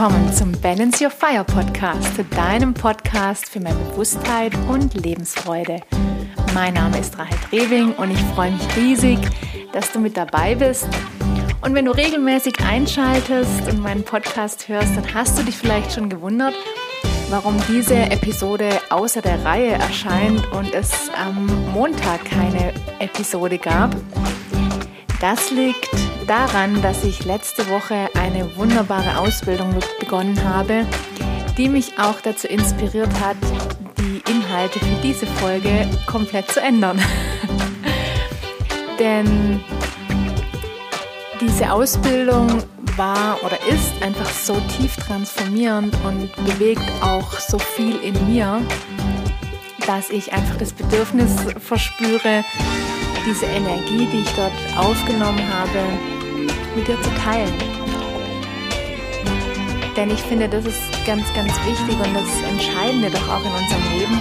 willkommen zum Balance Your Fire Podcast, deinem Podcast für mehr Bewusstheit und Lebensfreude. Mein Name ist Rahel Drewing und ich freue mich riesig, dass du mit dabei bist. Und wenn du regelmäßig einschaltest und meinen Podcast hörst, dann hast du dich vielleicht schon gewundert, warum diese Episode außer der Reihe erscheint und es am Montag keine Episode gab. Das liegt daran, dass ich letzte Woche eine wunderbare Ausbildung begonnen habe, die mich auch dazu inspiriert hat, die Inhalte für diese Folge komplett zu ändern. Denn diese Ausbildung war oder ist einfach so tief transformierend und bewegt auch so viel in mir, dass ich einfach das Bedürfnis verspüre, diese Energie, die ich dort aufgenommen habe, mit dir zu teilen. Denn ich finde, das ist ganz, ganz wichtig und das Entscheidende doch auch in unserem Leben,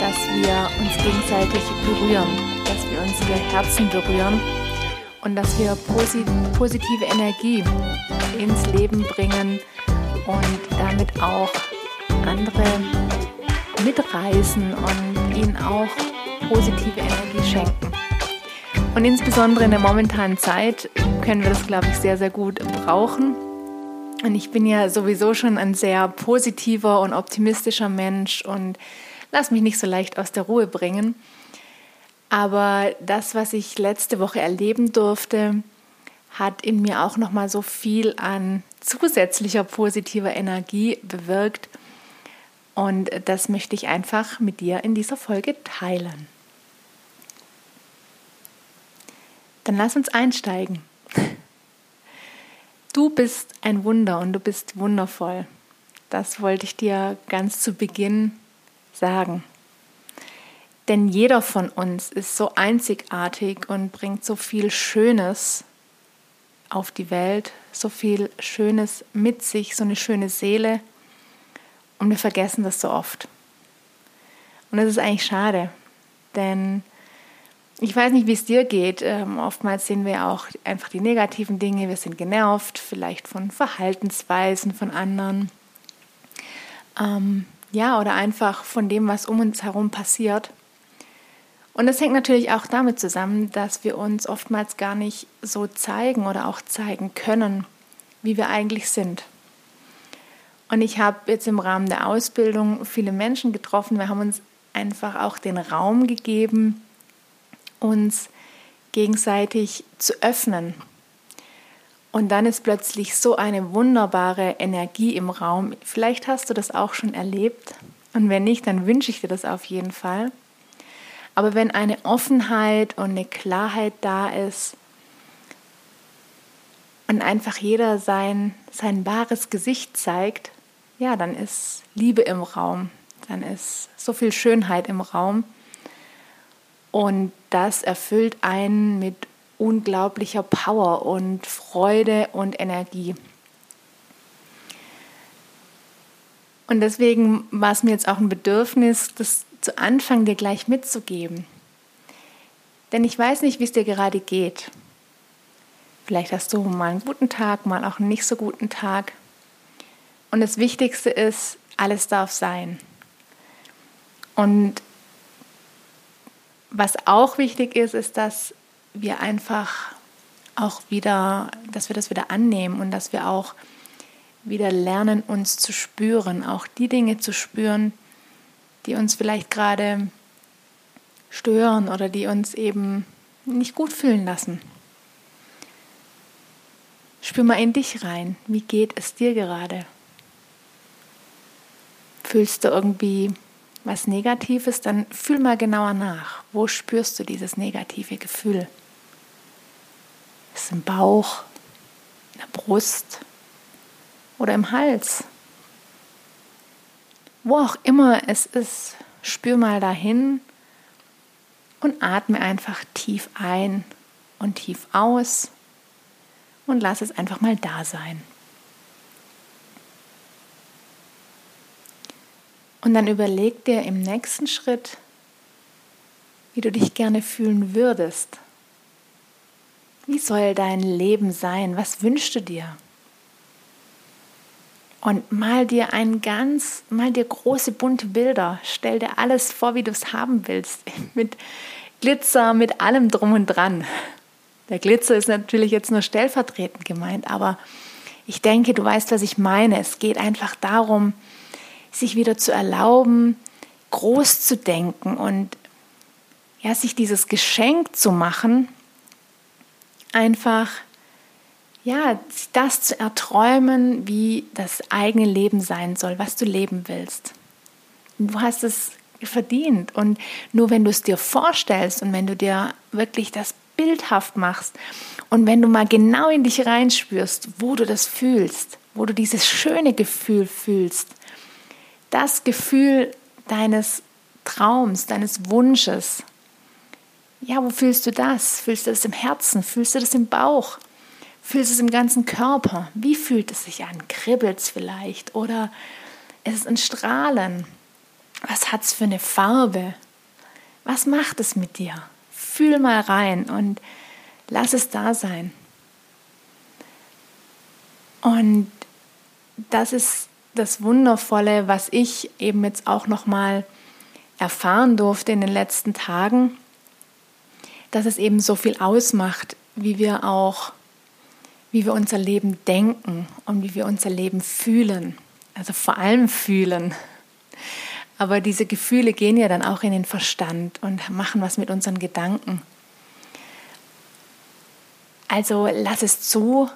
dass wir uns gegenseitig berühren, dass wir unsere Herzen berühren und dass wir positive Energie ins Leben bringen und damit auch andere mitreißen und ihnen auch positive Energie schenken. Und insbesondere in der momentanen Zeit können wir das, glaube ich, sehr, sehr gut brauchen. Und ich bin ja sowieso schon ein sehr positiver und optimistischer Mensch und lass mich nicht so leicht aus der Ruhe bringen. Aber das, was ich letzte Woche erleben durfte, hat in mir auch noch mal so viel an zusätzlicher positiver Energie bewirkt und das möchte ich einfach mit dir in dieser Folge teilen. Dann lass uns einsteigen. Du bist ein Wunder und du bist wundervoll. Das wollte ich dir ganz zu Beginn sagen. Denn jeder von uns ist so einzigartig und bringt so viel Schönes auf die Welt, so viel Schönes mit sich, so eine schöne Seele. Und wir vergessen das so oft. Und das ist eigentlich schade, denn ich weiß nicht, wie es dir geht. Ähm, oftmals sehen wir auch einfach die negativen Dinge. Wir sind genervt, vielleicht von Verhaltensweisen von anderen. Ähm, ja, oder einfach von dem, was um uns herum passiert. Und das hängt natürlich auch damit zusammen, dass wir uns oftmals gar nicht so zeigen oder auch zeigen können, wie wir eigentlich sind. Und ich habe jetzt im Rahmen der Ausbildung viele Menschen getroffen. Wir haben uns einfach auch den Raum gegeben, uns gegenseitig zu öffnen. Und dann ist plötzlich so eine wunderbare Energie im Raum. Vielleicht hast du das auch schon erlebt. Und wenn nicht, dann wünsche ich dir das auf jeden Fall. Aber wenn eine Offenheit und eine Klarheit da ist und einfach jeder sein, sein wahres Gesicht zeigt, ja, dann ist Liebe im Raum. Dann ist so viel Schönheit im Raum. Und das erfüllt einen mit unglaublicher Power und Freude und Energie. Und deswegen war es mir jetzt auch ein Bedürfnis, das zu Anfang dir gleich mitzugeben. Denn ich weiß nicht, wie es dir gerade geht. Vielleicht hast du mal einen guten Tag, mal auch einen nicht so guten Tag. Und das Wichtigste ist, alles darf sein. Und was auch wichtig ist, ist, dass wir einfach auch wieder, dass wir das wieder annehmen und dass wir auch wieder lernen, uns zu spüren, auch die Dinge zu spüren, die uns vielleicht gerade stören oder die uns eben nicht gut fühlen lassen. Spür mal in dich rein. Wie geht es dir gerade? Fühlst du irgendwie was Negatives, dann fühl mal genauer nach. Wo spürst du dieses negative Gefühl? Ist es im Bauch, in der Brust oder im Hals? Wo auch immer es ist, spür mal dahin und atme einfach tief ein und tief aus und lass es einfach mal da sein. Und dann überleg dir im nächsten Schritt, wie du dich gerne fühlen würdest. Wie soll dein Leben sein? Was wünschst du dir? und mal dir ein ganz, mal dir große bunte Bilder. Stell dir alles vor, wie du es haben willst. Mit Glitzer, mit allem drum und dran. Der Glitzer ist natürlich jetzt nur stellvertretend gemeint, aber ich denke, du weißt, was ich meine. Es geht einfach darum, sich wieder zu erlauben, groß zu denken und ja, sich dieses Geschenk zu machen, einfach ja, das zu erträumen, wie das eigene Leben sein soll, was du leben willst. Du hast es verdient und nur wenn du es dir vorstellst und wenn du dir wirklich das bildhaft machst und wenn du mal genau in dich reinspürst, wo du das fühlst, wo du dieses schöne Gefühl fühlst, das Gefühl deines Traums, deines Wunsches. Ja, wo fühlst du das? Fühlst du das im Herzen? Fühlst du das im Bauch? Fühlst du es im ganzen Körper? Wie fühlt es sich an? Kribbelt es vielleicht? Oder ist es ein Strahlen? Was hat es für eine Farbe? Was macht es mit dir? Fühl mal rein und lass es da sein. Und das ist das Wundervolle, was ich eben jetzt auch noch mal erfahren durfte in den letzten Tagen, dass es eben so viel ausmacht, wie wir auch wie wir unser Leben denken und wie wir unser Leben fühlen. Also vor allem fühlen. Aber diese Gefühle gehen ja dann auch in den Verstand und machen was mit unseren Gedanken. Also lass es zu.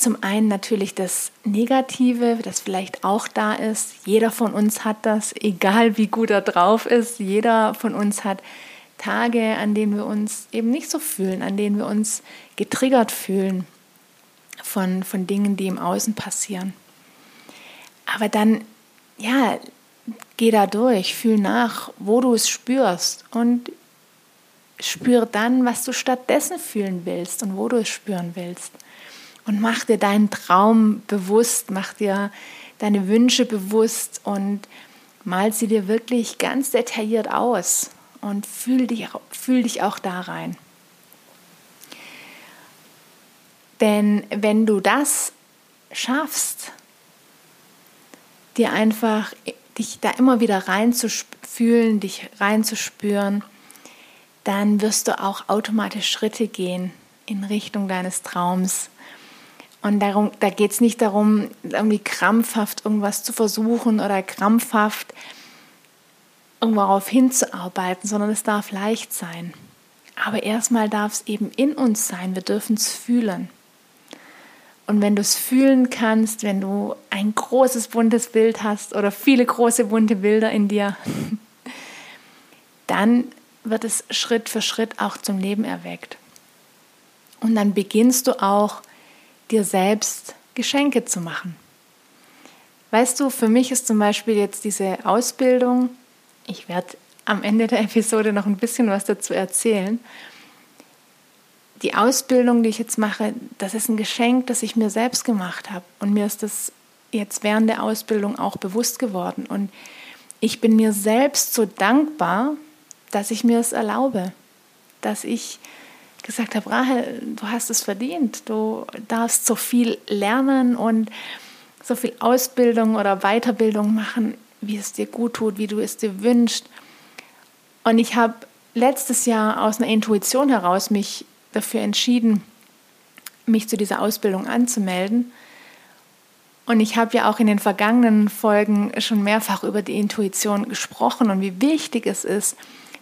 Zum einen natürlich das Negative, das vielleicht auch da ist. Jeder von uns hat das, egal wie gut er drauf ist. Jeder von uns hat Tage, an denen wir uns eben nicht so fühlen, an denen wir uns getriggert fühlen von, von Dingen, die im Außen passieren. Aber dann, ja, geh da durch, fühl nach, wo du es spürst und spür dann, was du stattdessen fühlen willst und wo du es spüren willst. Und mach dir deinen Traum bewusst, mach dir deine Wünsche bewusst und mal sie dir wirklich ganz detailliert aus und fühl dich, fühl dich auch da rein. Denn wenn du das schaffst, dir einfach dich da immer wieder reinzufühlen, dich reinzuspüren, dann wirst du auch automatisch Schritte gehen in Richtung deines Traums. Und darum, da geht es nicht darum, irgendwie krampfhaft irgendwas zu versuchen oder krampfhaft darauf hinzuarbeiten, sondern es darf leicht sein. Aber erstmal darf es eben in uns sein. Wir dürfen es fühlen. Und wenn du es fühlen kannst, wenn du ein großes buntes Bild hast oder viele große bunte Bilder in dir, dann wird es Schritt für Schritt auch zum Leben erweckt. Und dann beginnst du auch dir selbst Geschenke zu machen. Weißt du, für mich ist zum Beispiel jetzt diese Ausbildung ich werde am Ende der Episode noch ein bisschen was dazu erzählen. Die Ausbildung, die ich jetzt mache, das ist ein Geschenk, das ich mir selbst gemacht habe. Und mir ist das jetzt während der Ausbildung auch bewusst geworden. Und ich bin mir selbst so dankbar, dass ich mir es erlaube, dass ich gesagt habe, Rahel, du hast es verdient, du darfst so viel lernen und so viel Ausbildung oder Weiterbildung machen wie es dir gut tut, wie du es dir wünschst. Und ich habe letztes Jahr aus einer Intuition heraus mich dafür entschieden, mich zu dieser Ausbildung anzumelden. Und ich habe ja auch in den vergangenen Folgen schon mehrfach über die Intuition gesprochen und wie wichtig es ist,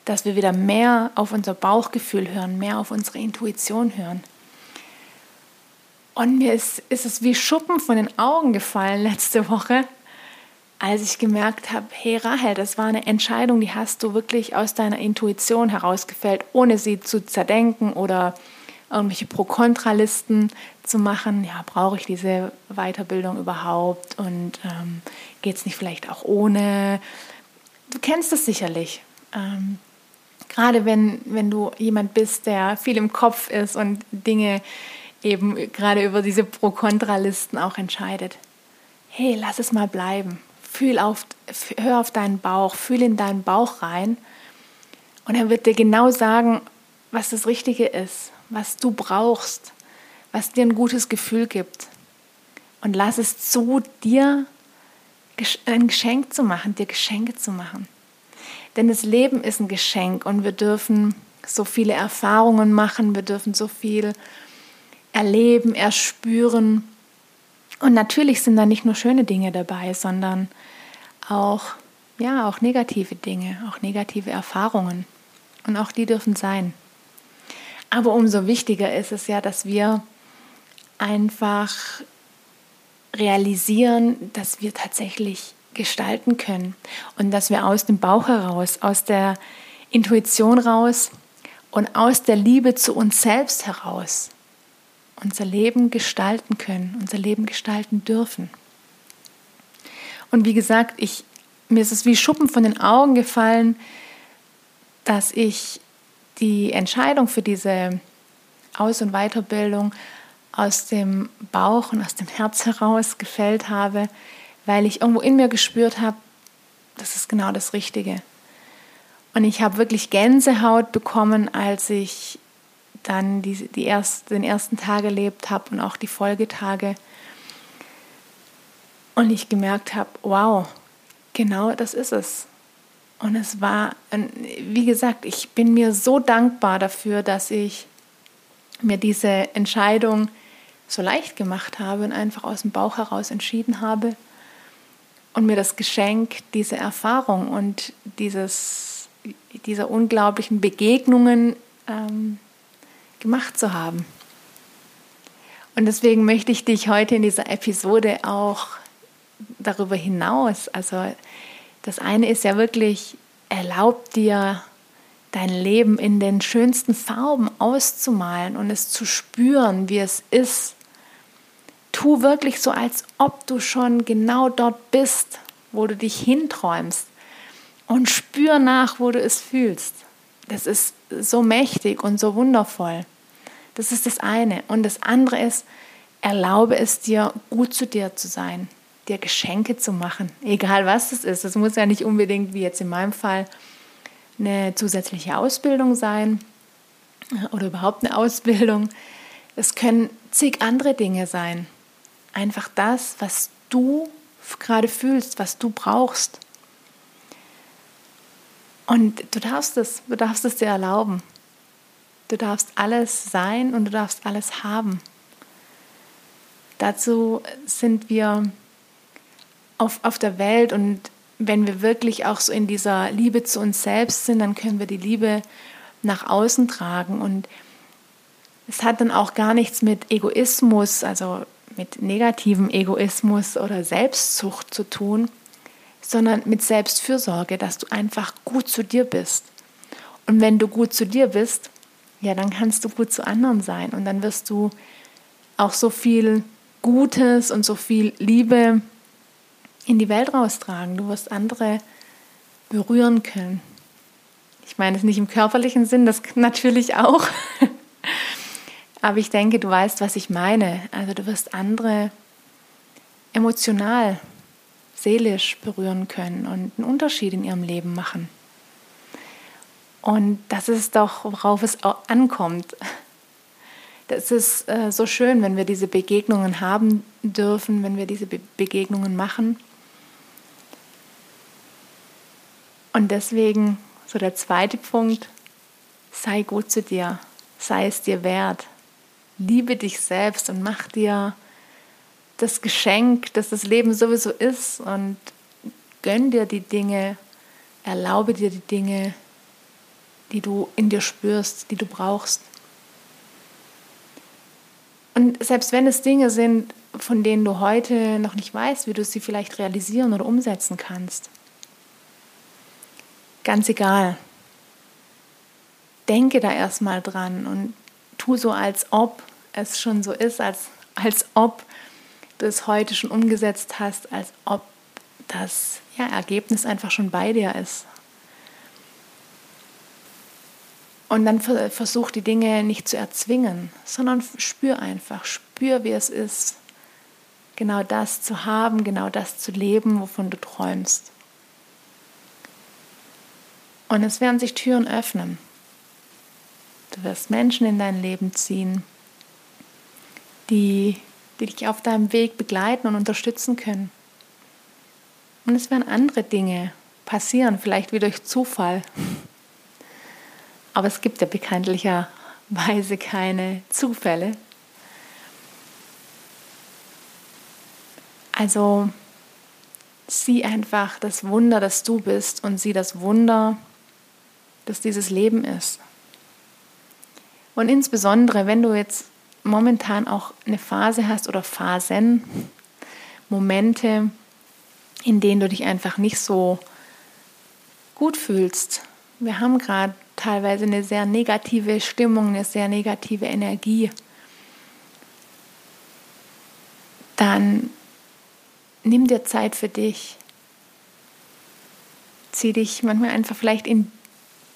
dass wir wieder mehr auf unser Bauchgefühl hören, mehr auf unsere Intuition hören. Und mir ist, ist es wie Schuppen von den Augen gefallen letzte Woche, als ich gemerkt habe, hey Rahel, das war eine Entscheidung, die hast du wirklich aus deiner Intuition herausgefällt, ohne sie zu zerdenken oder irgendwelche Pro-Kontra-Listen zu machen. Ja, brauche ich diese Weiterbildung überhaupt und ähm, geht es nicht vielleicht auch ohne? Du kennst es sicherlich. Ähm, gerade wenn, wenn du jemand bist, der viel im Kopf ist und Dinge eben gerade über diese Pro-Kontra-Listen auch entscheidet. Hey, lass es mal bleiben Fühl auf, hör auf deinen Bauch, fühl in deinen Bauch rein und er wird dir genau sagen, was das Richtige ist, was du brauchst, was dir ein gutes Gefühl gibt. Und lass es zu, dir ein Geschenk zu machen, dir Geschenke zu machen. Denn das Leben ist ein Geschenk und wir dürfen so viele Erfahrungen machen, wir dürfen so viel erleben, erspüren. Und natürlich sind da nicht nur schöne Dinge dabei, sondern auch, ja, auch negative Dinge, auch negative Erfahrungen. Und auch die dürfen sein. Aber umso wichtiger ist es ja, dass wir einfach realisieren, dass wir tatsächlich gestalten können und dass wir aus dem Bauch heraus, aus der Intuition raus und aus der Liebe zu uns selbst heraus unser Leben gestalten können, unser Leben gestalten dürfen. Und wie gesagt, ich, mir ist es wie Schuppen von den Augen gefallen, dass ich die Entscheidung für diese Aus- und Weiterbildung aus dem Bauch und aus dem Herz heraus gefällt habe, weil ich irgendwo in mir gespürt habe, das ist genau das Richtige. Und ich habe wirklich Gänsehaut bekommen, als ich dann die, die erst, den ersten Tag erlebt habe und auch die Folgetage. Und ich gemerkt habe, wow, genau das ist es. Und es war, wie gesagt, ich bin mir so dankbar dafür, dass ich mir diese Entscheidung so leicht gemacht habe und einfach aus dem Bauch heraus entschieden habe und mir das Geschenk, diese Erfahrung und dieses, dieser unglaublichen Begegnungen ähm, gemacht zu haben. Und deswegen möchte ich dich heute in dieser Episode auch darüber hinaus, also das eine ist ja wirklich, erlaubt dir dein Leben in den schönsten Farben auszumalen und es zu spüren, wie es ist. Tu wirklich so, als ob du schon genau dort bist, wo du dich hinträumst und spür nach, wo du es fühlst. Das ist so mächtig und so wundervoll. Das ist das eine. Und das andere ist, erlaube es dir, gut zu dir zu sein, dir Geschenke zu machen, egal was es ist. Das muss ja nicht unbedingt, wie jetzt in meinem Fall, eine zusätzliche Ausbildung sein oder überhaupt eine Ausbildung. Es können zig andere Dinge sein. Einfach das, was du gerade fühlst, was du brauchst. Und du darfst es, du darfst es dir erlauben. Du darfst alles sein und du darfst alles haben. Dazu sind wir auf, auf der Welt und wenn wir wirklich auch so in dieser Liebe zu uns selbst sind, dann können wir die Liebe nach außen tragen. Und es hat dann auch gar nichts mit Egoismus, also mit negativem Egoismus oder Selbstzucht zu tun, sondern mit Selbstfürsorge, dass du einfach gut zu dir bist. Und wenn du gut zu dir bist, ja, dann kannst du gut zu anderen sein und dann wirst du auch so viel Gutes und so viel Liebe in die Welt raustragen. Du wirst andere berühren können. Ich meine es nicht im körperlichen Sinn, das natürlich auch. Aber ich denke, du weißt, was ich meine. Also du wirst andere emotional seelisch berühren können und einen Unterschied in ihrem Leben machen. Und das ist doch, worauf es ankommt. Das ist äh, so schön, wenn wir diese Begegnungen haben dürfen, wenn wir diese Be Begegnungen machen. Und deswegen so der zweite Punkt, sei gut zu dir, sei es dir wert. Liebe dich selbst und mach dir das Geschenk, dass das Leben sowieso ist und gönn dir die Dinge, erlaube dir die Dinge, die du in dir spürst, die du brauchst. Und selbst wenn es Dinge sind, von denen du heute noch nicht weißt, wie du sie vielleicht realisieren oder umsetzen kannst, ganz egal. Denke da erstmal dran und tu so, als ob es schon so ist, als, als ob das heute schon umgesetzt hast, als ob das ja, Ergebnis einfach schon bei dir ist. Und dann versuch die Dinge nicht zu erzwingen, sondern spür einfach, spür, wie es ist, genau das zu haben, genau das zu leben, wovon du träumst. Und es werden sich Türen öffnen. Du wirst Menschen in dein Leben ziehen, die die dich auf deinem Weg begleiten und unterstützen können. Und es werden andere Dinge passieren, vielleicht wie durch Zufall. Aber es gibt ja bekanntlicherweise keine Zufälle. Also sieh einfach das Wunder, das du bist und sieh das Wunder, das dieses Leben ist. Und insbesondere, wenn du jetzt momentan auch eine Phase hast oder Phasen, Momente, in denen du dich einfach nicht so gut fühlst. Wir haben gerade teilweise eine sehr negative Stimmung, eine sehr negative Energie. Dann nimm dir Zeit für dich. Zieh dich manchmal einfach vielleicht in,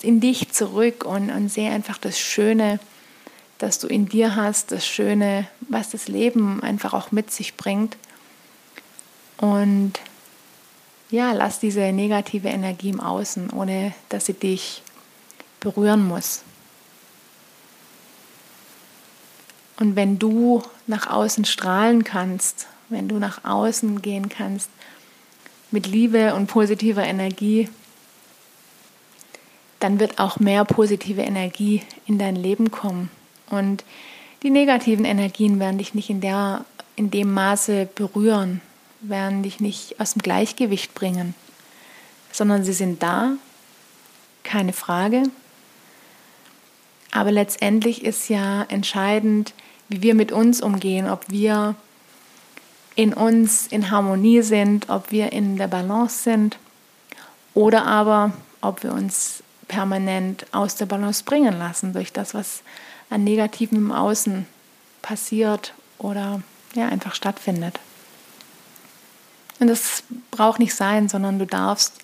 in dich zurück und, und sehe einfach das Schöne, das du in dir hast, das Schöne, was das Leben einfach auch mit sich bringt. Und ja, lass diese negative Energie im Außen, ohne dass sie dich berühren muss. Und wenn du nach außen strahlen kannst wenn du nach außen gehen kannst mit Liebe und positiver Energie, dann wird auch mehr positive Energie in dein Leben kommen. Und die negativen Energien werden dich nicht in, der, in dem Maße berühren, werden dich nicht aus dem Gleichgewicht bringen, sondern sie sind da, keine Frage. Aber letztendlich ist ja entscheidend, wie wir mit uns umgehen, ob wir in uns in Harmonie sind, ob wir in der Balance sind oder aber ob wir uns permanent aus der Balance bringen lassen durch das, was an Negativen im Außen passiert oder ja, einfach stattfindet. Und das braucht nicht sein, sondern du darfst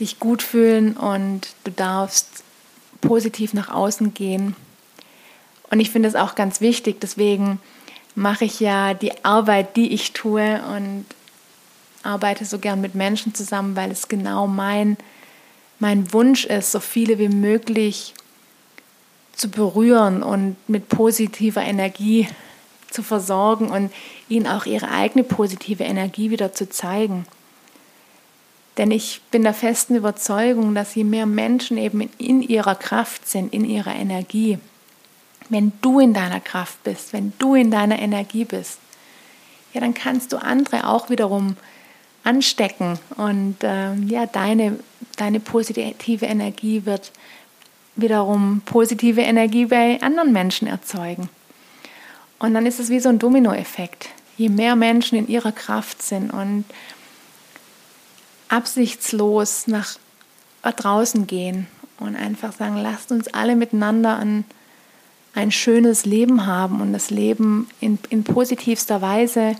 dich gut fühlen und du darfst positiv nach außen gehen. Und ich finde es auch ganz wichtig, deswegen mache ich ja die Arbeit, die ich tue und arbeite so gern mit Menschen zusammen, weil es genau mein, mein Wunsch ist, so viele wie möglich zu berühren und mit positiver Energie zu versorgen und ihnen auch ihre eigene positive Energie wieder zu zeigen. Denn ich bin der festen Überzeugung, dass je mehr Menschen eben in ihrer Kraft sind, in ihrer Energie, wenn du in deiner Kraft bist, wenn du in deiner Energie bist, ja, dann kannst du andere auch wiederum anstecken und äh, ja, deine, deine positive Energie wird wiederum positive Energie bei anderen Menschen erzeugen. Und dann ist es wie so ein Dominoeffekt. Je mehr Menschen in ihrer Kraft sind und absichtslos nach draußen gehen und einfach sagen, lasst uns alle miteinander an ein schönes Leben haben und das Leben in, in positivster Weise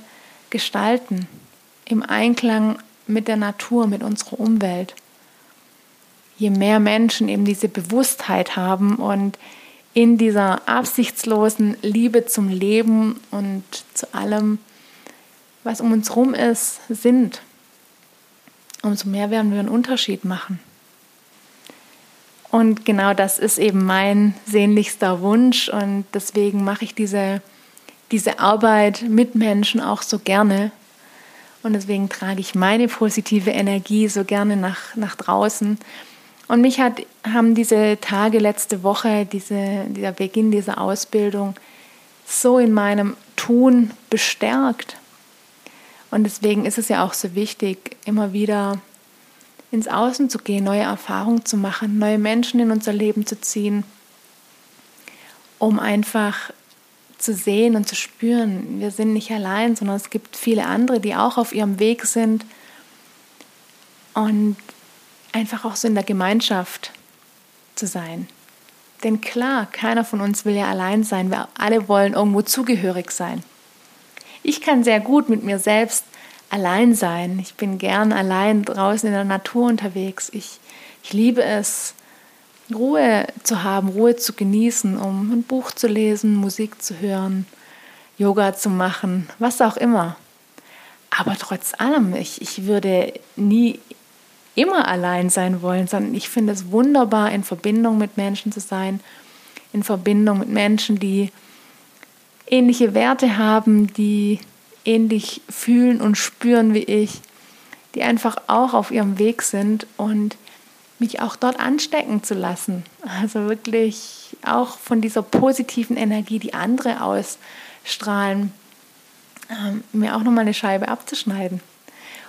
gestalten, im Einklang mit der Natur, mit unserer Umwelt. Je mehr Menschen eben diese Bewusstheit haben und in dieser absichtslosen Liebe zum Leben und zu allem, was um uns herum ist, sind, umso mehr werden wir einen Unterschied machen. Und genau das ist eben mein sehnlichster Wunsch und deswegen mache ich diese, diese Arbeit mit Menschen auch so gerne. Und deswegen trage ich meine positive Energie so gerne nach, nach draußen. Und mich hat, haben diese Tage letzte Woche, diese, dieser Beginn dieser Ausbildung, so in meinem Tun bestärkt. Und deswegen ist es ja auch so wichtig, immer wieder ins Außen zu gehen, neue Erfahrungen zu machen, neue Menschen in unser Leben zu ziehen, um einfach zu sehen und zu spüren, wir sind nicht allein, sondern es gibt viele andere, die auch auf ihrem Weg sind und einfach auch so in der Gemeinschaft zu sein. Denn klar, keiner von uns will ja allein sein, wir alle wollen irgendwo zugehörig sein. Ich kann sehr gut mit mir selbst allein sein. Ich bin gern allein draußen in der Natur unterwegs. Ich, ich liebe es, Ruhe zu haben, Ruhe zu genießen, um ein Buch zu lesen, Musik zu hören, Yoga zu machen, was auch immer. Aber trotz allem, ich, ich würde nie immer allein sein wollen, sondern ich finde es wunderbar, in Verbindung mit Menschen zu sein, in Verbindung mit Menschen, die ähnliche Werte haben, die ähnlich fühlen und spüren wie ich, die einfach auch auf ihrem Weg sind und mich auch dort anstecken zu lassen. Also wirklich auch von dieser positiven Energie, die andere ausstrahlen, ähm, mir auch nochmal eine Scheibe abzuschneiden.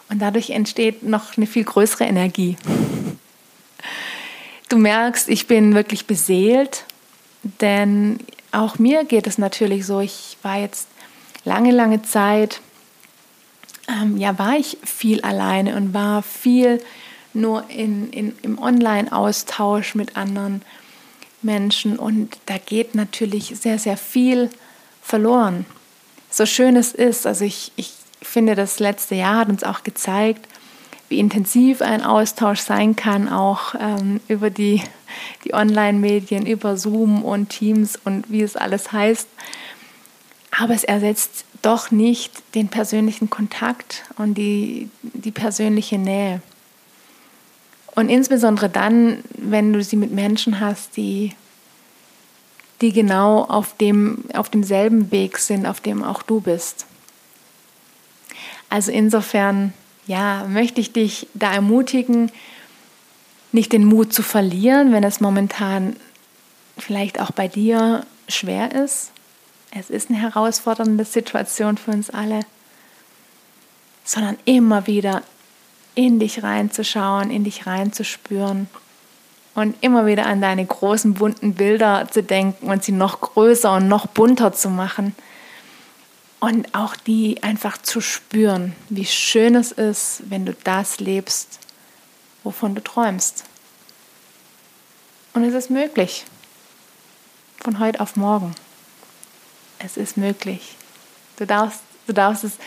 Und dadurch entsteht noch eine viel größere Energie. Du merkst, ich bin wirklich beseelt, denn auch mir geht es natürlich so. Ich war jetzt lange, lange Zeit, ähm, ja, war ich viel alleine und war viel nur in, in, im Online-Austausch mit anderen Menschen. Und da geht natürlich sehr, sehr viel verloren. So schön es ist, also ich, ich finde, das letzte Jahr hat uns auch gezeigt, wie intensiv ein Austausch sein kann, auch ähm, über die, die Online-Medien, über Zoom und Teams und wie es alles heißt. Aber es ersetzt doch nicht den persönlichen Kontakt und die, die persönliche Nähe. Und insbesondere dann, wenn du sie mit Menschen hast, die, die genau auf, dem, auf demselben Weg sind, auf dem auch du bist. Also insofern, ja, möchte ich dich da ermutigen, nicht den Mut zu verlieren, wenn es momentan vielleicht auch bei dir schwer ist. Es ist eine herausfordernde Situation für uns alle, sondern immer wieder in dich reinzuschauen, in dich reinzuspüren und immer wieder an deine großen bunten Bilder zu denken und sie noch größer und noch bunter zu machen und auch die einfach zu spüren, wie schön es ist, wenn du das lebst, wovon du träumst. Und es ist möglich, von heute auf morgen. Es ist möglich. Du darfst, du darfst es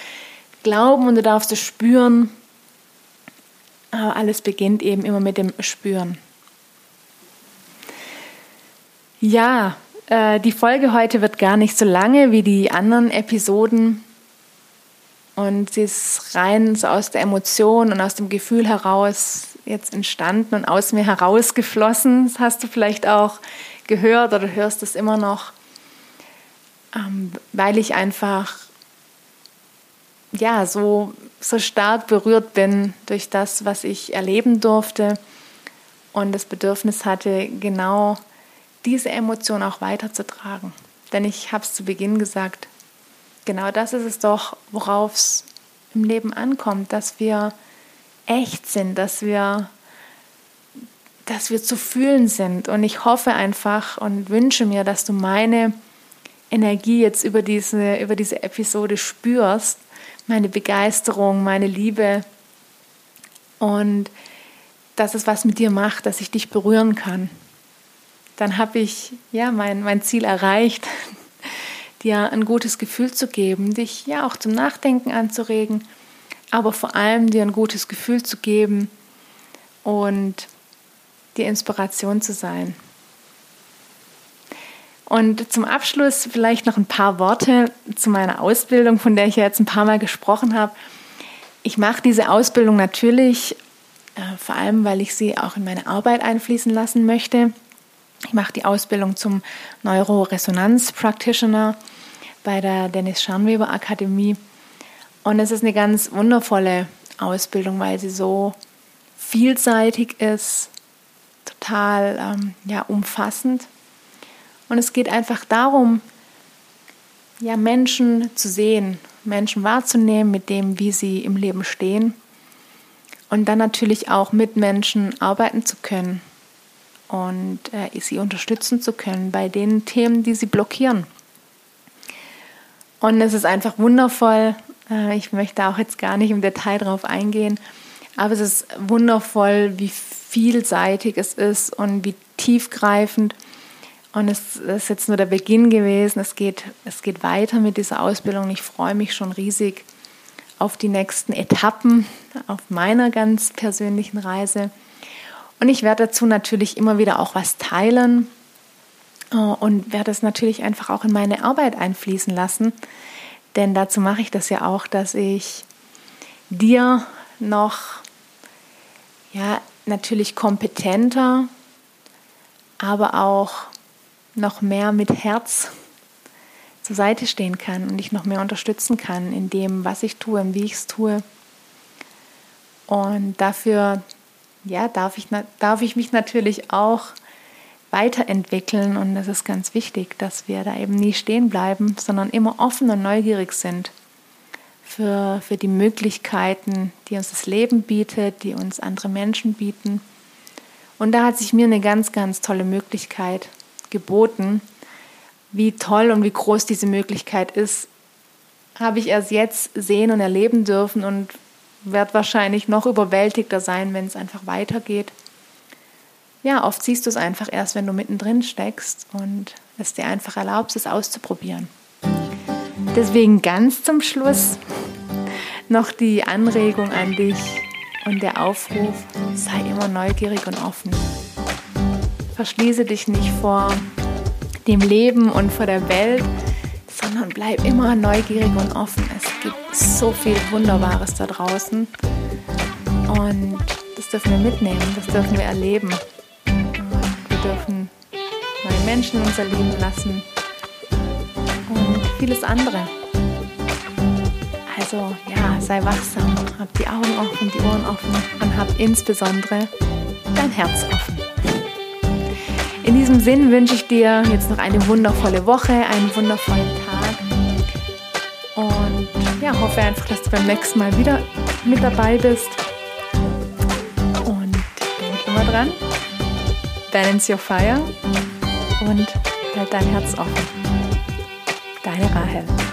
glauben und du darfst es spüren aber alles beginnt eben immer mit dem Spüren. Ja, äh, die Folge heute wird gar nicht so lange wie die anderen Episoden. Und sie ist rein so aus der Emotion und aus dem Gefühl heraus jetzt entstanden und aus mir herausgeflossen. Das hast du vielleicht auch gehört oder hörst es immer noch, ähm, weil ich einfach ja so so stark berührt bin durch das, was ich erleben durfte und das Bedürfnis hatte, genau diese Emotion auch weiterzutragen. Denn ich habe es zu Beginn gesagt, genau das ist es doch, worauf es im Leben ankommt, dass wir echt sind, dass wir, dass wir zu fühlen sind. Und ich hoffe einfach und wünsche mir, dass du meine Energie jetzt über diese, über diese Episode spürst meine Begeisterung, meine Liebe und dass es was mit dir macht, dass ich dich berühren kann. Dann habe ich ja mein, mein Ziel erreicht, dir ein gutes Gefühl zu geben, dich ja auch zum Nachdenken anzuregen, aber vor allem dir ein gutes Gefühl zu geben und dir Inspiration zu sein. Und zum Abschluss vielleicht noch ein paar Worte zu meiner Ausbildung, von der ich ja jetzt ein paar Mal gesprochen habe. Ich mache diese Ausbildung natürlich, äh, vor allem weil ich sie auch in meine Arbeit einfließen lassen möchte. Ich mache die Ausbildung zum Neuroresonanz-Practitioner bei der Dennis Scharnweber Akademie. Und es ist eine ganz wundervolle Ausbildung, weil sie so vielseitig ist, total ähm, ja, umfassend und es geht einfach darum, ja, Menschen zu sehen, Menschen wahrzunehmen mit dem, wie sie im Leben stehen. Und dann natürlich auch mit Menschen arbeiten zu können und äh, sie unterstützen zu können bei den Themen, die sie blockieren. Und es ist einfach wundervoll. Äh, ich möchte auch jetzt gar nicht im Detail darauf eingehen, aber es ist wundervoll, wie vielseitig es ist und wie tiefgreifend und es ist jetzt nur der Beginn gewesen. Es geht, es geht weiter mit dieser Ausbildung. Ich freue mich schon riesig auf die nächsten Etappen auf meiner ganz persönlichen Reise. Und ich werde dazu natürlich immer wieder auch was teilen äh, und werde es natürlich einfach auch in meine Arbeit einfließen lassen. Denn dazu mache ich das ja auch, dass ich dir noch ja, natürlich kompetenter, aber auch noch mehr mit Herz zur Seite stehen kann und dich noch mehr unterstützen kann in dem, was ich tue und wie ich es tue. Und dafür ja, darf, ich, darf ich mich natürlich auch weiterentwickeln und es ist ganz wichtig, dass wir da eben nie stehen bleiben, sondern immer offen und neugierig sind für, für die Möglichkeiten, die uns das Leben bietet, die uns andere Menschen bieten. Und da hat sich mir eine ganz, ganz tolle Möglichkeit geboten. Wie toll und wie groß diese Möglichkeit ist, habe ich erst jetzt sehen und erleben dürfen und werde wahrscheinlich noch überwältigter sein, wenn es einfach weitergeht. Ja, oft siehst du es einfach erst, wenn du mittendrin steckst und es dir einfach erlaubst, es auszuprobieren. Deswegen ganz zum Schluss noch die Anregung an dich und der Aufruf, sei immer neugierig und offen. Verschließe dich nicht vor dem Leben und vor der Welt, sondern bleib immer neugierig und offen. Es so viel Wunderbares da draußen und das dürfen wir mitnehmen, das dürfen wir erleben. Wir dürfen neue Menschen unser Leben lassen und vieles andere. Also ja, sei wachsam, hab die Augen offen, die Ohren offen und hab insbesondere dein Herz offen. In diesem Sinn wünsche ich dir jetzt noch eine wundervolle Woche, einen wundervollen ja, hoffe einfach, dass du beim nächsten Mal wieder mit dabei bist. Und denk immer dran, balance your fire und halt dein Herz offen. Deine Rahel.